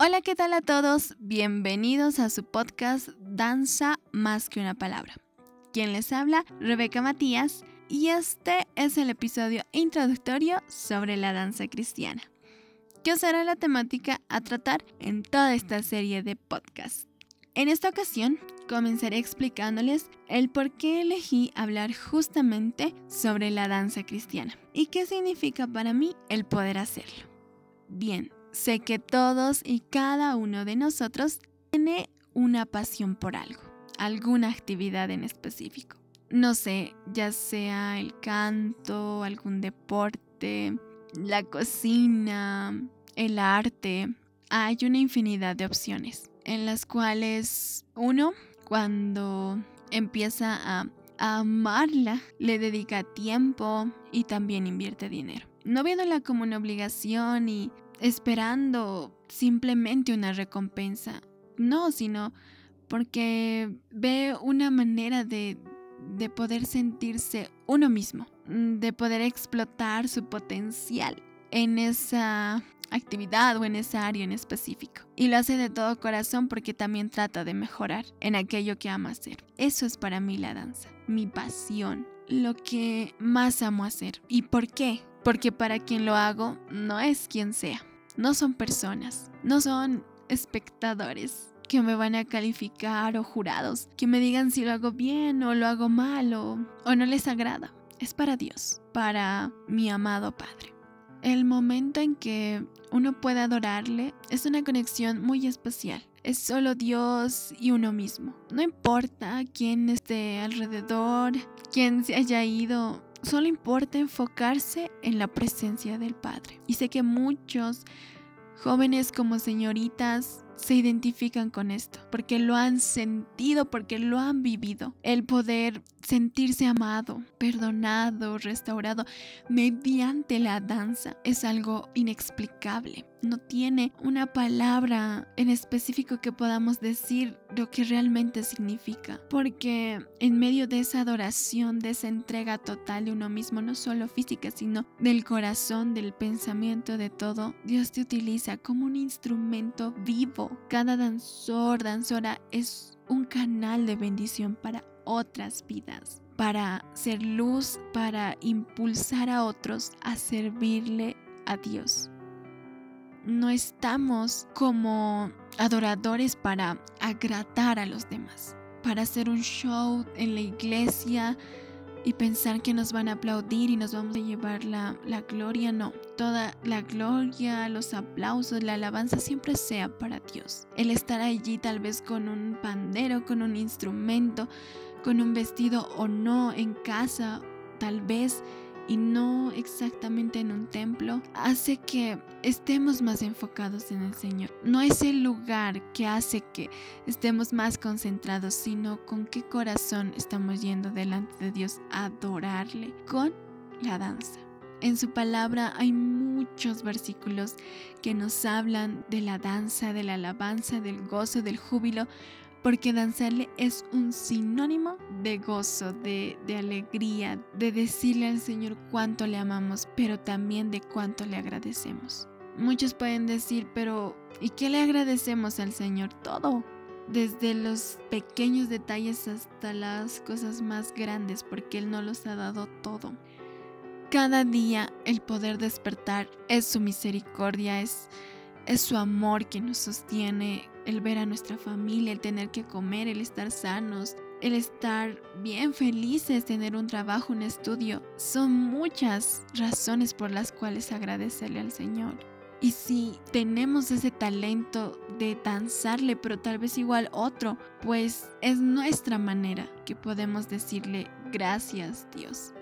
Hola, ¿qué tal a todos? Bienvenidos a su podcast Danza más que una palabra. Quien les habla, Rebeca Matías, y este es el episodio introductorio sobre la danza cristiana, que será la temática a tratar en toda esta serie de podcasts. En esta ocasión, comenzaré explicándoles el por qué elegí hablar justamente sobre la danza cristiana y qué significa para mí el poder hacerlo. Bien, Sé que todos y cada uno de nosotros tiene una pasión por algo, alguna actividad en específico. No sé, ya sea el canto, algún deporte, la cocina, el arte. Hay una infinidad de opciones en las cuales uno, cuando empieza a, amarla, le dedica tiempo y también invierte dinero. No viéndola como una obligación y esperando simplemente una recompensa. No, sino porque ve una manera de, de poder sentirse uno mismo, mm, de poder explotar su potencial en esa actividad o en esa área en específico. Y lo hace de todo corazón porque también trata de mejorar en aquello que ama hacer. Eso es para mí la danza, mi pasión, lo que más amo hacer. ¿Y por qué? Porque para quien lo hago no es quien sea no son personas, no son espectadores que me van a calificar o jurados, que me digan si lo hago bien o lo hago mal o, no les agrada. Es para Dios, para mi amado Padre. El momento en que uno puede adorarle es una conexión muy especial. Es solo Dios y uno mismo. No importa quién esté alrededor, quién se haya ido, Solo importa enfocarse en la presencia del Padre. Y sé que muchos jóvenes como señoritas se identifican con esto, porque lo han sentido, porque lo han vivido. El poder sentirse amado, perdonado, restaurado mediante la danza es algo inexplicable. No tiene una palabra en específico que podamos decir lo que realmente significa, porque en medio de esa adoración, de esa entrega total de uno mismo, no solo física, sino del corazón, del pensamiento, de todo, Dios te utiliza como un instrumento vivo cada danzor, danzora es un canal de bendición para otras vidas, para ser luz, para impulsar a otros a servirle a Dios. No estamos como adoradores para agradar a los demás, para hacer un show en la iglesia, y pensar que nos van a aplaudir y nos vamos a llevar la, la gloria, no. Toda la gloria, los aplausos, la alabanza siempre sea para Dios. El estar allí tal vez con un pandero, con un instrumento, con un vestido o no en casa, tal vez y no exactamente en un templo, hace que estemos más enfocados en el Señor. No es el lugar que hace que estemos más concentrados, sino con qué corazón estamos yendo delante de Dios a adorarle con la danza. En su palabra hay muchos versículos que nos hablan de la danza, de la alabanza, del gozo, del júbilo, porque danzarle es un sinónimo de gozo, de, alegría, de decirle al Señor cuánto le amamos, pero también de cuánto le agradecemos. Muchos pueden decir, pero ¿y qué le agradecemos al Señor? Todo, desde los pequeños detalles hasta las cosas más grandes, porque Él no los ha dado todo. Cada día el poder despertar es su misericordia, es, es su amor que nos sostiene, el ver a nuestra familia, el tener que comer, el estar sanos, el estar bien felices, tener un trabajo, un estudio. Son muchas razones por las cuales agradecerle al Señor. Y si tenemos ese talento de danzarle, pero tal vez igual otro, pues es nuestra manera que podemos decirle gracias Dios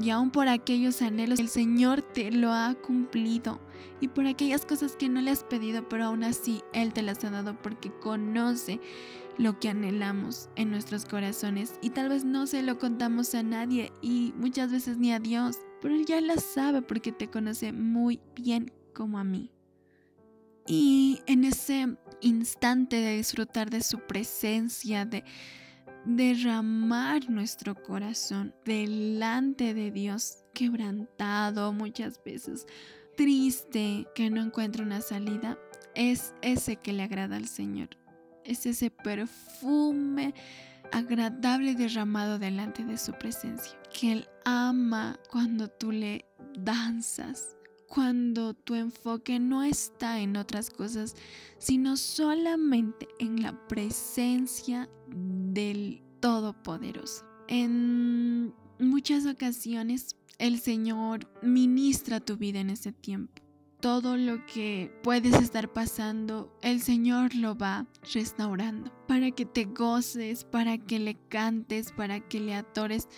y aún por aquellos anhelos el Señor te lo ha cumplido y por aquellas cosas que no le has pedido pero aún así Él te las ha dado porque conoce lo que anhelamos en nuestros corazones y tal vez no se lo contamos a nadie y muchas veces ni a Dios, pero Él ya la sabe porque te conoce muy bien como a mí. Y en ese instante de disfrutar de su presencia, de derramar nuestro corazón delante de Dios, quebrantado muchas veces, triste, que no encuentra una salida, es ese que le agrada al Señor. Es ese perfume agradable derramado delante de su presencia. Que Él ama cuando tú le danzas, cuando tu enfoque no está en otras cosas, sino solamente en la presencia del Todopoderoso. En muchas ocasiones el Señor ministra tu vida en ese tiempo. Todo lo que puedes estar pasando, el Señor lo va restaurando para que te goces, para que le cantes, para que le atores.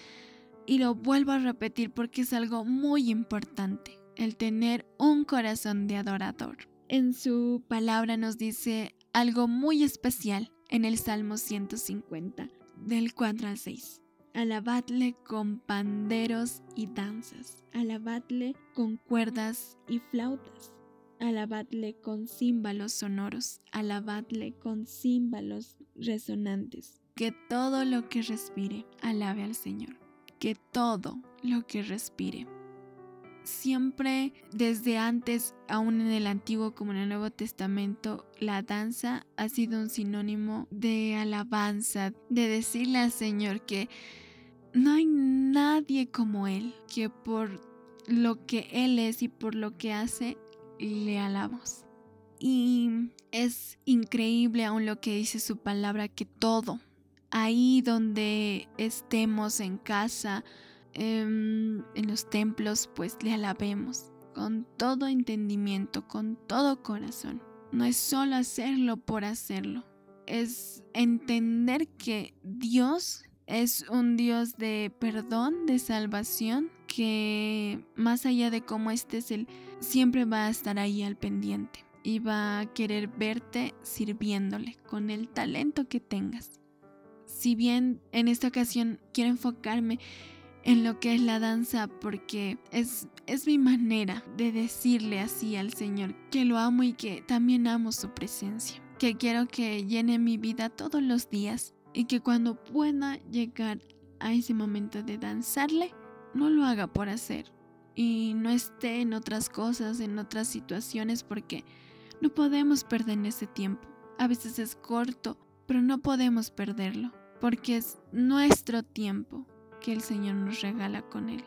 Y lo vuelvo a repetir porque es algo muy importante, el tener un corazón de adorador. En su palabra nos dice algo muy especial en el Salmo 150, del 4 al 6. Alabadle con panderos y danzas. Alabadle con cuerdas y flautas. Alabadle con címbalos sonoros. Alabadle con címbalos resonantes. Que todo lo que respire alabe al Señor. Que todo lo que respire. Siempre desde antes, aún en el Antiguo como en el Nuevo Testamento, la danza ha sido un sinónimo de alabanza, de decirle al Señor que no hay nadie como Él, que por lo que Él es y por lo que hace, le alabamos. Y es increíble aún lo que dice su palabra, que todo, ahí donde estemos en casa, em, en, los templos, pues le alabemos con todo entendimiento, con todo corazón. No es solo hacerlo por hacerlo, es entender que Dios es un Dios de perdón, de salvación, que más allá de cómo estés, Él siempre va a estar ahí al pendiente y va a querer verte sirviéndole con el talento que tengas. Si bien en esta ocasión quiero enfocarme en lo que es la danza porque es, es mi manera de decirle así al Señor que lo amo y que también amo su presencia, que quiero que llene mi vida todos los días y que cuando pueda llegar a ese momento de danzarle, no lo haga por hacer y no esté en otras cosas, en otras situaciones, porque no podemos perder ese tiempo. A veces es corto, pero no podemos perderlo, porque es nuestro tiempo que el Señor nos regala con Él.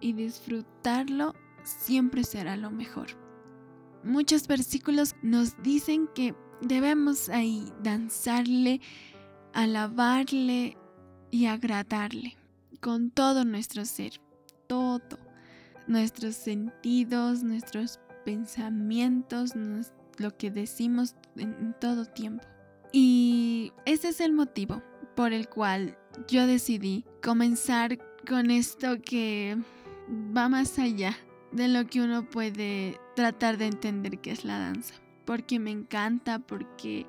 Y disfrutarlo siempre será lo mejor. Muchos versículos nos dicen que debemos ahí danzarle alabarle y agradarle con todo nuestro ser, todo, nuestros sentidos, nuestros pensamientos, lo que decimos en todo tiempo. Y ese es el motivo por el cual yo decidí comenzar con esto que va más allá de lo que uno puede tratar de entender que es la danza. Porque me encanta, porque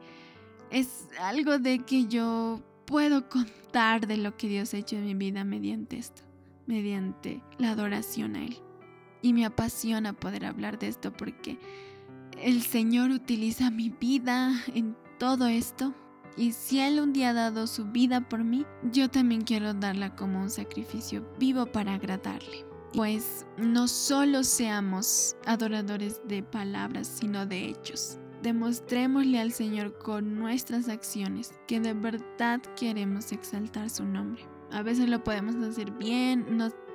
es algo de que yo puedo contar de lo que Dios ha hecho en mi vida mediante esto, mediante la adoración a Él. Y me apasiona poder hablar de esto porque el Señor utiliza mi vida en todo esto. Y si Él un día ha dado su vida por mí, yo también quiero darla como un sacrificio vivo para agradarle. Pues no solo seamos adoradores de palabras, sino de hechos. Demostrémosle al Señor con nuestras acciones que de verdad queremos exaltar su nombre. A veces lo podemos hacer bien,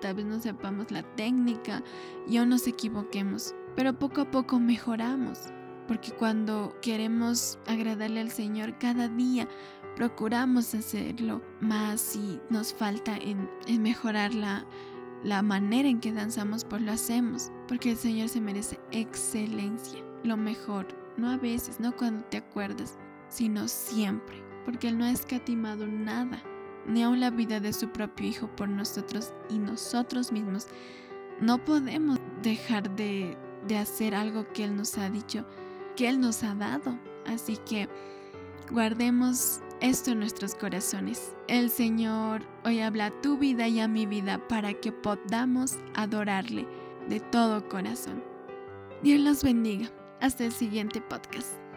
tal vez no sepamos la técnica y aún nos equivoquemos, pero poco a poco mejoramos. Porque cuando queremos agradarle al Señor cada día, procuramos hacerlo más y nos falta en, mejorar la, la manera en que danzamos, pues lo hacemos. Porque el Señor se merece excelencia, lo mejor no a veces, no cuando te acuerdas, sino siempre, porque Él no ha escatimado nada, ni aun la vida de su propio Hijo por nosotros y nosotros mismos. No podemos dejar de, de hacer algo que Él nos ha dicho, que Él nos ha dado. Así que guardemos esto en nuestros corazones. El Señor hoy habla a tu vida y a mi vida para que podamos adorarle de todo corazón. Dios los bendiga. Hasta el siguiente podcast.